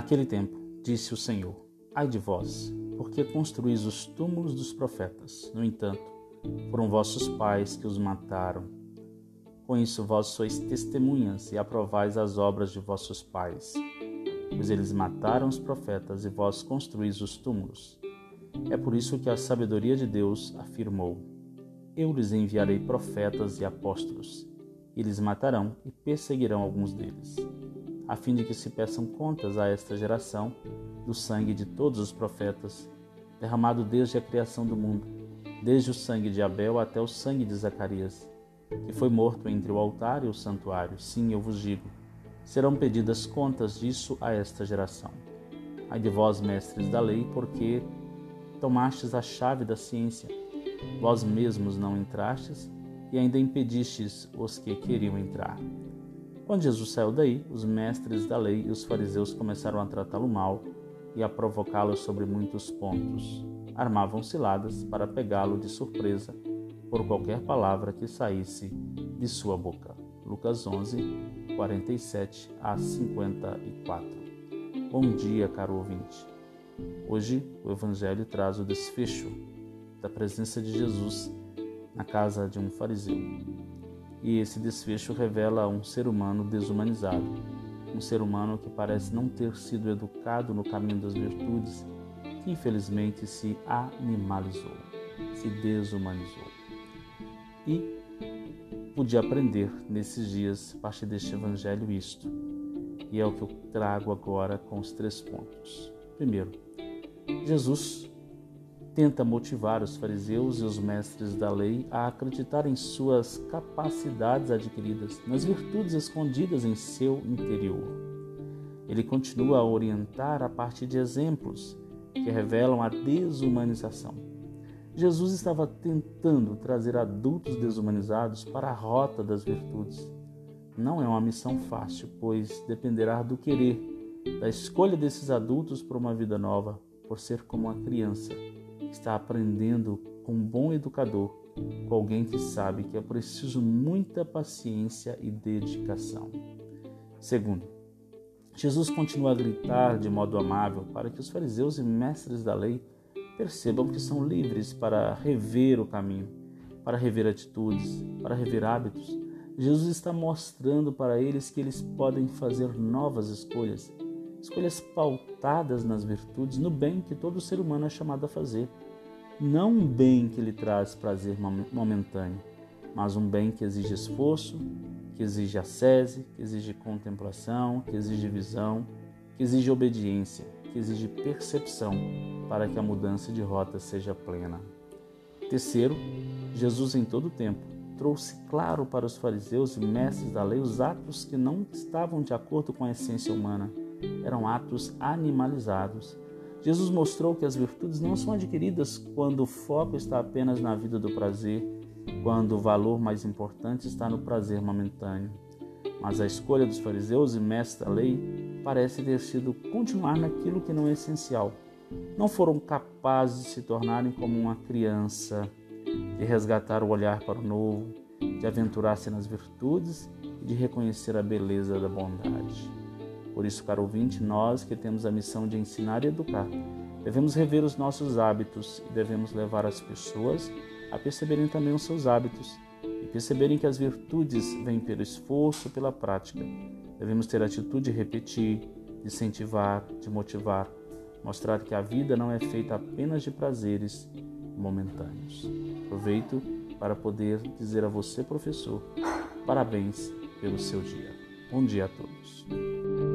Naquele tempo, disse o Senhor: Ai de vós, porque construís os túmulos dos profetas. No entanto, foram vossos pais que os mataram. Com isso, vós sois testemunhas e aprovais as obras de vossos pais. Pois eles mataram os profetas e vós construís os túmulos. É por isso que a sabedoria de Deus afirmou: Eu lhes enviarei profetas e apóstolos. Eles matarão e perseguirão alguns deles, a fim de que se peçam contas a esta geração do sangue de todos os profetas, derramado desde a criação do mundo, desde o sangue de Abel até o sangue de Zacarias, que foi morto entre o altar e o santuário. Sim, eu vos digo, serão pedidas contas disso a esta geração. Ai de vós, mestres da lei, porque tomastes a chave da ciência. Vós mesmos não entrastes e ainda impedistes os que queriam entrar. Quando Jesus saiu daí, os mestres da lei e os fariseus começaram a tratá-lo mal e a provocá-lo sobre muitos pontos. Armavam ciladas para pegá-lo de surpresa por qualquer palavra que saísse de sua boca. Lucas 11, 47 a 54. Bom dia, caro ouvinte. Hoje o Evangelho traz o desfecho da presença de Jesus na casa de um fariseu. E esse desfecho revela um ser humano desumanizado, um ser humano que parece não ter sido educado no caminho das virtudes, que infelizmente se animalizou, se desumanizou. E pude aprender nesses dias, a partir deste evangelho, isto. E é o que eu trago agora com os três pontos. Primeiro, Jesus tenta motivar os fariseus e os mestres da lei a acreditar em suas capacidades adquiridas, nas virtudes escondidas em seu interior. Ele continua a orientar a partir de exemplos que revelam a desumanização. Jesus estava tentando trazer adultos desumanizados para a rota das virtudes. Não é uma missão fácil, pois dependerá do querer, da escolha desses adultos para uma vida nova, por ser como uma criança está aprendendo com um bom educador, com alguém que sabe que é preciso muita paciência e dedicação. Segundo, Jesus continua a gritar de modo amável para que os fariseus e mestres da lei percebam que são livres para rever o caminho, para rever atitudes, para rever hábitos. Jesus está mostrando para eles que eles podem fazer novas escolhas escolhas pautadas nas virtudes, no bem que todo ser humano é chamado a fazer. Não um bem que lhe traz prazer momentâneo, mas um bem que exige esforço, que exige ascese, que exige contemplação, que exige visão, que exige obediência, que exige percepção para que a mudança de rota seja plena. Terceiro, Jesus em todo o tempo trouxe claro para os fariseus e mestres da lei os atos que não estavam de acordo com a essência humana eram atos animalizados. Jesus mostrou que as virtudes não são adquiridas quando o foco está apenas na vida do prazer, quando o valor mais importante está no prazer momentâneo. Mas a escolha dos fariseus e mestres da lei parece ter sido continuar naquilo que não é essencial. Não foram capazes de se tornarem como uma criança, de resgatar o olhar para o novo, de aventurar-se nas virtudes e de reconhecer a beleza da bondade. Por isso, caro ouvinte, nós que temos a missão de ensinar e educar, devemos rever os nossos hábitos e devemos levar as pessoas a perceberem também os seus hábitos e perceberem que as virtudes vêm pelo esforço, pela prática. Devemos ter a atitude de repetir, de incentivar, de motivar, mostrar que a vida não é feita apenas de prazeres momentâneos. Aproveito para poder dizer a você, professor, parabéns pelo seu dia. Bom dia a todos.